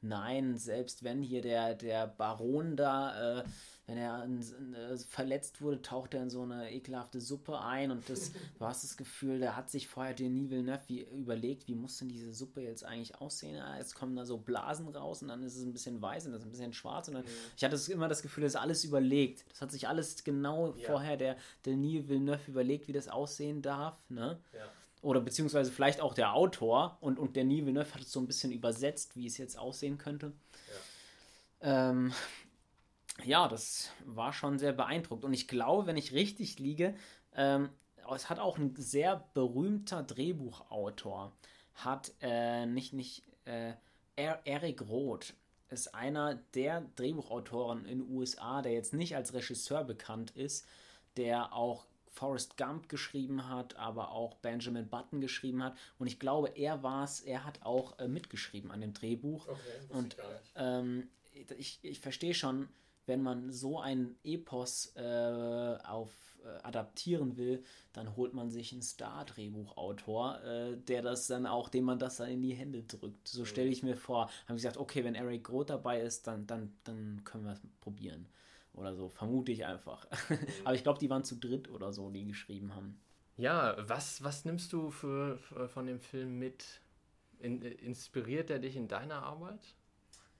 Nein, selbst wenn hier der, der Baron da, äh, wenn er äh, verletzt wurde, taucht er in so eine ekelhafte Suppe ein und das, du hast das Gefühl, der hat sich vorher Denis Villeneuve wie, überlegt, wie muss denn diese Suppe jetzt eigentlich aussehen? Ah, jetzt kommen da so Blasen raus und dann ist es ein bisschen weiß und das ist ein bisschen schwarz und dann, ich hatte immer das Gefühl, das ist alles überlegt. Das hat sich alles genau Ja. vorher der Denis Villeneuve überlegt, wie das aussehen darf, ne? Ja. Oder beziehungsweise vielleicht auch der Autor und, und Denis Villeneuve hat es so ein bisschen übersetzt, wie es jetzt aussehen könnte. Ähm, ja, das war schon sehr beeindruckt. Und ich glaube, wenn ich richtig liege, ähm, es hat auch ein sehr berühmter Drehbuchautor, hat äh, nicht, nicht, äh, Er- Eric Roth ist einer der Drehbuchautoren in den USA, der jetzt nicht als Regisseur bekannt ist, der auch Forrest Gump geschrieben hat, aber auch Benjamin Button geschrieben hat. Und ich glaube, er war es, er hat auch äh, mitgeschrieben an dem Drehbuch. Okay, Und ähm, ich, ich verstehe schon, wenn man so ein Epos äh, auf äh, adaptieren will, dann holt man sich einen Star-Drehbuchautor, äh, der das dann auch, dem man das dann in die Hände drückt. So stelle ich mir vor. Habe ich gesagt, okay, wenn Eric Groth dabei ist, dann, dann, dann können wir es probieren. Oder so, vermute ich einfach. Aber ich glaube, die waren zu dritt oder so, die geschrieben haben. Ja, was, was nimmst du für, für, von dem Film mit? In, inspiriert er dich in deiner Arbeit?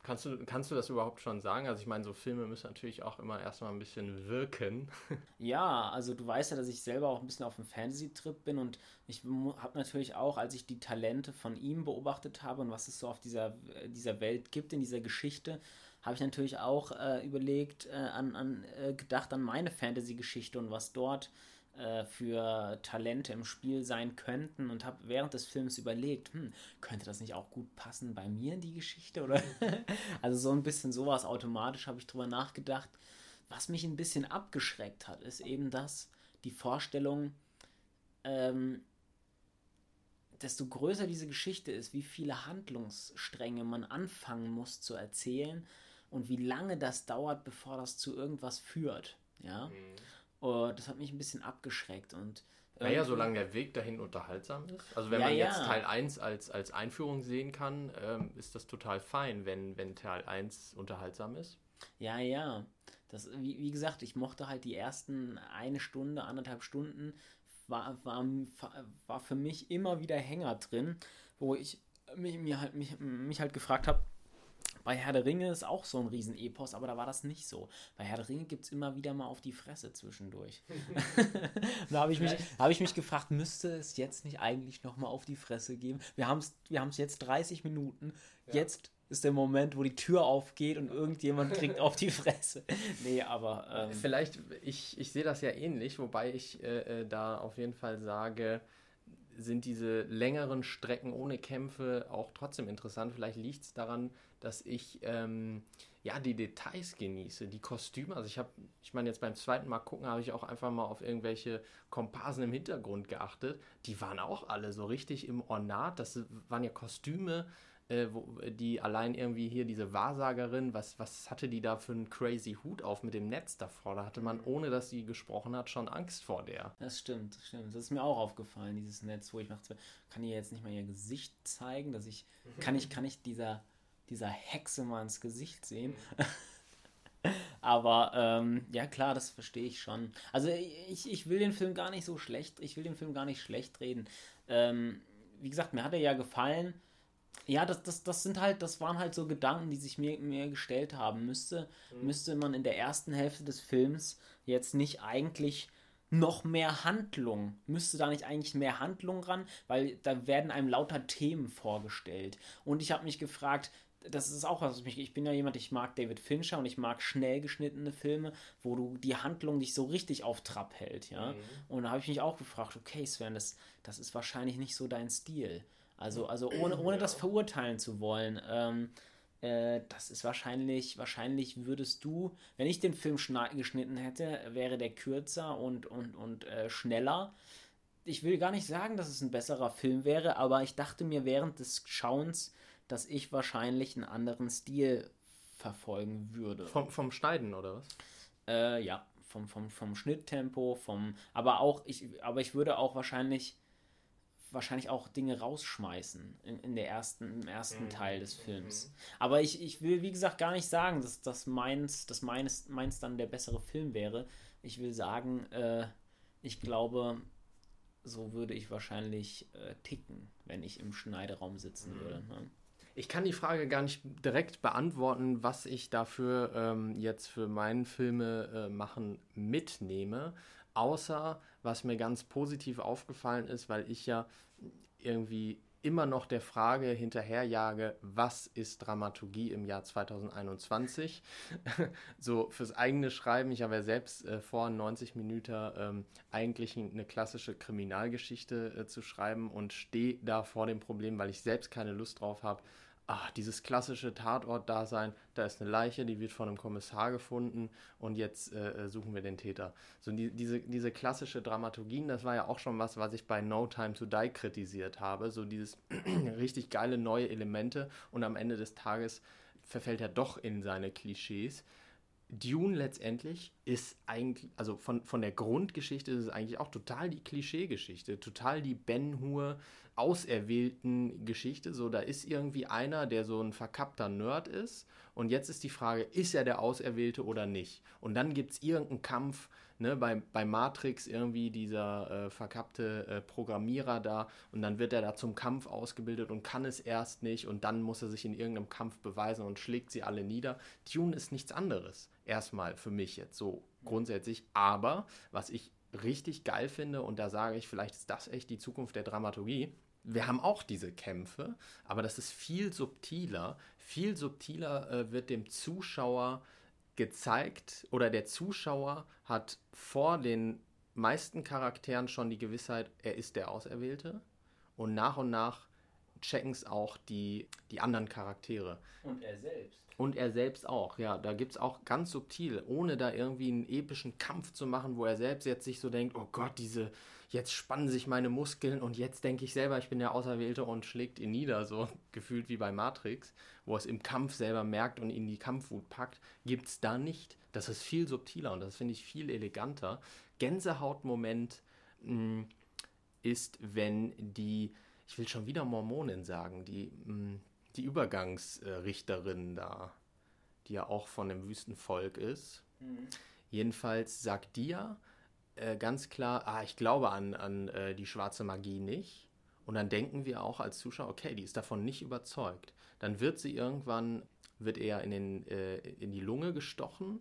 Kannst du, kannst du das überhaupt schon sagen? Also ich meine, so Filme müssen natürlich auch immer erstmal ein bisschen wirken. Ja, also du weißt ja, dass ich selber auch ein bisschen auf dem Fantasy-Trip bin und ich habe natürlich auch, als ich die Talente von ihm beobachtet habe und was es so auf dieser, dieser Welt gibt, in dieser Geschichte, habe ich natürlich auch äh, überlegt, äh, an, an, äh, gedacht an meine Fantasy-Geschichte und was dort äh, für Talente im Spiel sein könnten und habe während des Films überlegt, hm, könnte das nicht auch gut passen bei mir in die Geschichte? Oder also so ein bisschen sowas automatisch habe ich drüber nachgedacht. Was mich ein bisschen abgeschreckt hat, ist eben das, die Vorstellung, ähm, desto größer diese Geschichte ist, wie viele Handlungsstränge man anfangen muss zu erzählen und wie lange das dauert, bevor das zu irgendwas führt. Ja. Und das hat mich ein bisschen abgeschreckt und Naja, solange der Weg dahin unterhaltsam ist. Also wenn Ja, man jetzt ja. Teil 1 als, als Einführung sehen kann, ähm, ist das total fein, wenn, wenn Teil 1 unterhaltsam ist. Ja, ja. Das, wie, wie gesagt, ich mochte halt die ersten eine Stunde, anderthalb Stunden, war, war, war für mich immer wieder Hänger drin, wo ich mich, mir halt, mich, mich halt gefragt habe, bei Herr der Ringe ist auch so ein Riesenepos, aber da war das nicht so. Bei Herr der Ringe gibt es immer wieder mal auf die Fresse zwischendurch. da habe ich, mich- hab ich mich gefragt, müsste es jetzt nicht eigentlich nochmal auf die Fresse geben? Wir haben es wir haben's jetzt 30 Minuten. Jetzt ist der Moment, wo die Tür aufgeht und irgendjemand kriegt auf die Fresse. Nee, aber ähm, Vielleicht, ich, ich sehe das ja ähnlich, wobei ich äh, äh, da auf jeden Fall sage, sind diese längeren Strecken ohne Kämpfe auch trotzdem interessant. Vielleicht liegt es daran, dass ich ähm, ja die Details genieße, die Kostüme. Also ich habe, ich meine jetzt beim zweiten Mal gucken, habe ich auch einfach mal auf irgendwelche Komparsen im Hintergrund geachtet. Die waren auch alle so richtig im Ornat. Das waren ja Kostüme, äh, wo, die allein irgendwie hier diese Wahrsagerin, was, was hatte die da für einen crazy Hut auf mit dem Netz davor? Da hatte man, ohne dass sie gesprochen hat, schon Angst vor der. das stimmt, das stimmt. Das ist mir auch aufgefallen, dieses Netz, wo ich dachte, kann ich jetzt nicht mal ihr Gesicht zeigen, dass ich, kann ich, kann ich dieser, dieser Hexe mal ins Gesicht sehen? Aber ähm, ja klar, das verstehe ich schon. Also ich, ich will den Film gar nicht so schlecht, ich will den Film gar nicht schlecht reden. Ähm, wie gesagt, mir hat er ja gefallen. Ja, das, das, das sind halt, das waren halt so Gedanken, die sich mir, mir gestellt haben. Müsste, mhm. müsste man in der ersten Hälfte des Films jetzt nicht eigentlich noch mehr Handlung. Müsste da nicht eigentlich mehr Handlung ran? Weil da werden einem lauter Themen vorgestellt. Und ich habe mich gefragt, das ist auch was mich. Ich bin ja jemand, ich mag David Fincher und ich mag schnell geschnittene Filme, wo du die Handlung dich so richtig auf Trab hält, ja. Mhm. Und da habe ich mich auch gefragt, okay, Sven, das, das ist wahrscheinlich nicht so dein Stil. Also, also ohne, ohne ja. das verurteilen zu wollen. Ähm, äh, das ist wahrscheinlich, wahrscheinlich würdest du, wenn ich den Film geschnitten hätte, wäre der kürzer und, und, und äh, schneller. Ich will gar nicht sagen, dass es ein besserer Film wäre, aber ich dachte mir während des Schauens, dass ich wahrscheinlich einen anderen Stil verfolgen würde. Vom, vom Schneiden, oder was? Äh, ja, vom, vom, vom Schnitttempo, vom. Aber auch, ich, aber ich würde auch wahrscheinlich wahrscheinlich auch Dinge rausschmeißen in, in der ersten, im ersten mhm. Teil des Films. Mhm. Aber ich, ich will, wie gesagt, gar nicht sagen, dass, dass, meins, dass meins, meins dann der bessere Film wäre. Ich will sagen, äh, ich glaube, so würde ich wahrscheinlich äh, ticken, wenn ich im Schneideraum sitzen mhm. würde. Ne? Ich kann die Frage gar nicht direkt beantworten, was ich dafür ähm, jetzt für meinen Filme äh, machen mitnehme, außer was mir ganz positiv aufgefallen ist, weil ich ja irgendwie immer noch der Frage hinterherjage, was ist Dramaturgie im Jahr 2021? so fürs eigene Schreiben, ich habe ja selbst äh, vor 90 Minuten ähm, eigentlich eine klassische Kriminalgeschichte äh, zu schreiben und stehe da vor dem Problem, weil ich selbst keine Lust drauf habe, ach, dieses klassische Tatort-Dasein, da ist eine Leiche, die wird von einem Kommissar gefunden und jetzt äh, äh, suchen wir den Täter. So die, diese, diese klassische Dramaturgien, das war ja auch schon was, was ich bei No Time to Die kritisiert habe. So dieses richtig geile neue Elemente und am Ende des Tages verfällt er doch in seine Klischees. Dune letztendlich ist eigentlich, also von, von der Grundgeschichte ist es eigentlich auch total die Klischeegeschichte, total die Ben Hur auserwählten Geschichte. So, da ist irgendwie einer, der so ein verkappter Nerd ist. Und jetzt ist die Frage, ist er der Auserwählte oder nicht? Und dann gibt es irgendeinen Kampf, ne, bei, bei Matrix irgendwie dieser äh, verkappte äh, Programmierer da. Und dann wird er da zum Kampf ausgebildet und kann es erst nicht. Und dann muss er sich in irgendeinem Kampf beweisen und schlägt sie alle nieder. Dune ist nichts anderes. Erstmal für mich jetzt so grundsätzlich. Aber was ich richtig geil finde, und da sage ich, vielleicht ist das echt die Zukunft der Dramaturgie, wir haben auch diese Kämpfe, aber das ist viel subtiler. Viel subtiler äh, wird dem Zuschauer gezeigt oder der Zuschauer hat vor den meisten Charakteren schon die Gewissheit, er ist der Auserwählte. Und nach und nach checken es auch die, die anderen Charaktere. Und er selbst. Und er selbst auch, ja. Da gibt es auch ganz subtil, ohne da irgendwie einen epischen Kampf zu machen, wo er selbst jetzt sich so denkt, oh Gott, diese, jetzt spannen sich meine Muskeln und jetzt denke ich selber, ich bin der Auserwählte und schlägt ihn nieder, so gefühlt wie bei Matrix, wo es im Kampf selber merkt und ihn die Kampfwut packt, gibt es da nicht. Das ist viel subtiler und das finde ich viel eleganter. Gänsehautmoment mh, hm, ist, wenn die, ich will schon wieder Mormonin sagen, die, mh, hm, die Übergangsrichterin da, die ja auch von dem Wüstenvolk ist. Mhm. Jedenfalls sagt die ja, äh, ganz klar, ah, ich glaube an, an äh, die schwarze Magie nicht. Und dann denken wir auch als Zuschauer, okay, die ist davon nicht überzeugt. Dann wird sie irgendwann, wird er in, den, äh, in die Lunge gestochen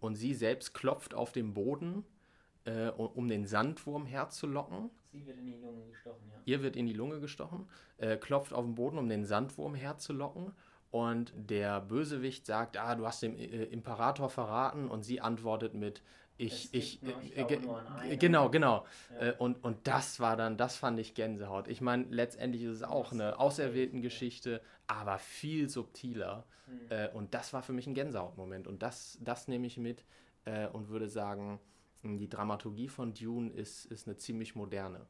und sie selbst klopft auf den Boden, äh, um den Sandwurm herzulocken. Sie wird in die Lunge gestochen, ja. Ihr wird in die Lunge gestochen, äh, klopft auf den Boden, um den Sandwurm herzulocken. Und der Bösewicht sagt, ah, du hast dem Imperator verraten. Und sie antwortet mit, ich, ich, ich äh, genau, genau. Ja. Äh, und, und das war dann, das fand ich Gänsehaut. Ich meine, letztendlich ist es auch eine auserwählten Geschichte, aber viel subtiler. Mhm. Und das war für mich ein Gänsehautmoment. Und das, das nehme ich mit und würde sagen, die Dramaturgie von Dune ist, ist eine ziemlich moderne.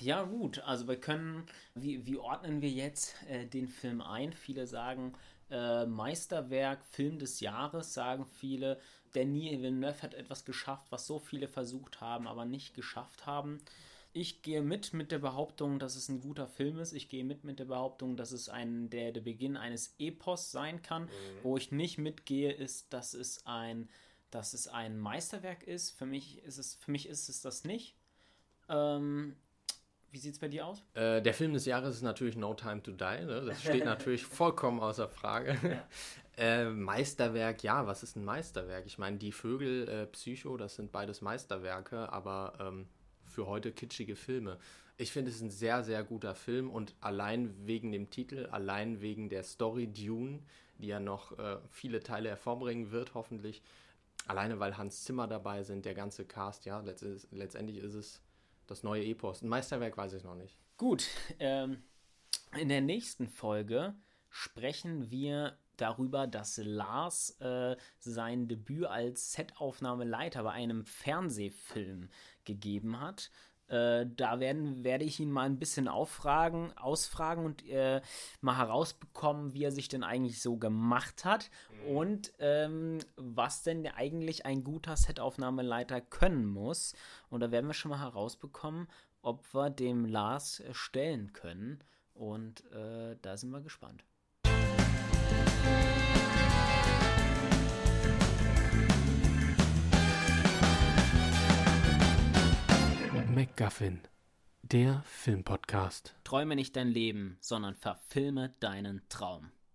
Ja, gut. Also wir können, wie, wie ordnen wir jetzt äh, den Film ein? Viele sagen äh, Meisterwerk, Film des Jahres, sagen viele. Denis Villeneuve hat etwas geschafft, was so viele versucht haben, aber nicht geschafft haben. Ich gehe mit mit der Behauptung, dass es ein guter Film ist. Ich gehe mit mit der Behauptung, dass es ein, der, der Beginn eines Epos sein kann. Mhm. Wo ich nicht mitgehe, ist, dass es ein, dass es ein Meisterwerk ist. Für mich ist es, für mich ist es das nicht. Ähm, Wie sieht es bei dir aus? Äh, der Film des Jahres ist natürlich No Time to Die. Ne? Das steht natürlich vollkommen außer Frage. Ja. Äh, Meisterwerk, ja, was ist ein Meisterwerk? Ich meine, die Vögel, äh, Psycho, das sind beides Meisterwerke, aber ähm, für heute kitschige Filme. Ich finde es ist ein sehr, sehr guter Film und allein wegen dem Titel, allein wegen der Story Dune, die ja noch äh, viele Teile hervorbringen wird, hoffentlich. Alleine weil Hans Zimmer dabei sind, der ganze Cast, ja, letztendlich ist es das neue Epos. Ein Meisterwerk weiß ich noch nicht. Gut, ähm, in der nächsten Folge sprechen wir darüber, dass Lars äh, sein Debüt als Setaufnahmeleiter bei einem Fernsehfilm gegeben hat. Äh, da werden, werde ich ihn mal ein bisschen auffragen, ausfragen und äh, mal herausbekommen, wie er sich denn eigentlich so gemacht hat mhm. und ähm, was denn eigentlich ein guter Setaufnahmeleiter können muss. Und da werden wir schon mal herausbekommen, ob wir dem Lars stellen können. Und äh, da sind wir gespannt. MacGuffin, der Filmpodcast. Träume nicht dein Leben, sondern verfilme deinen Traum.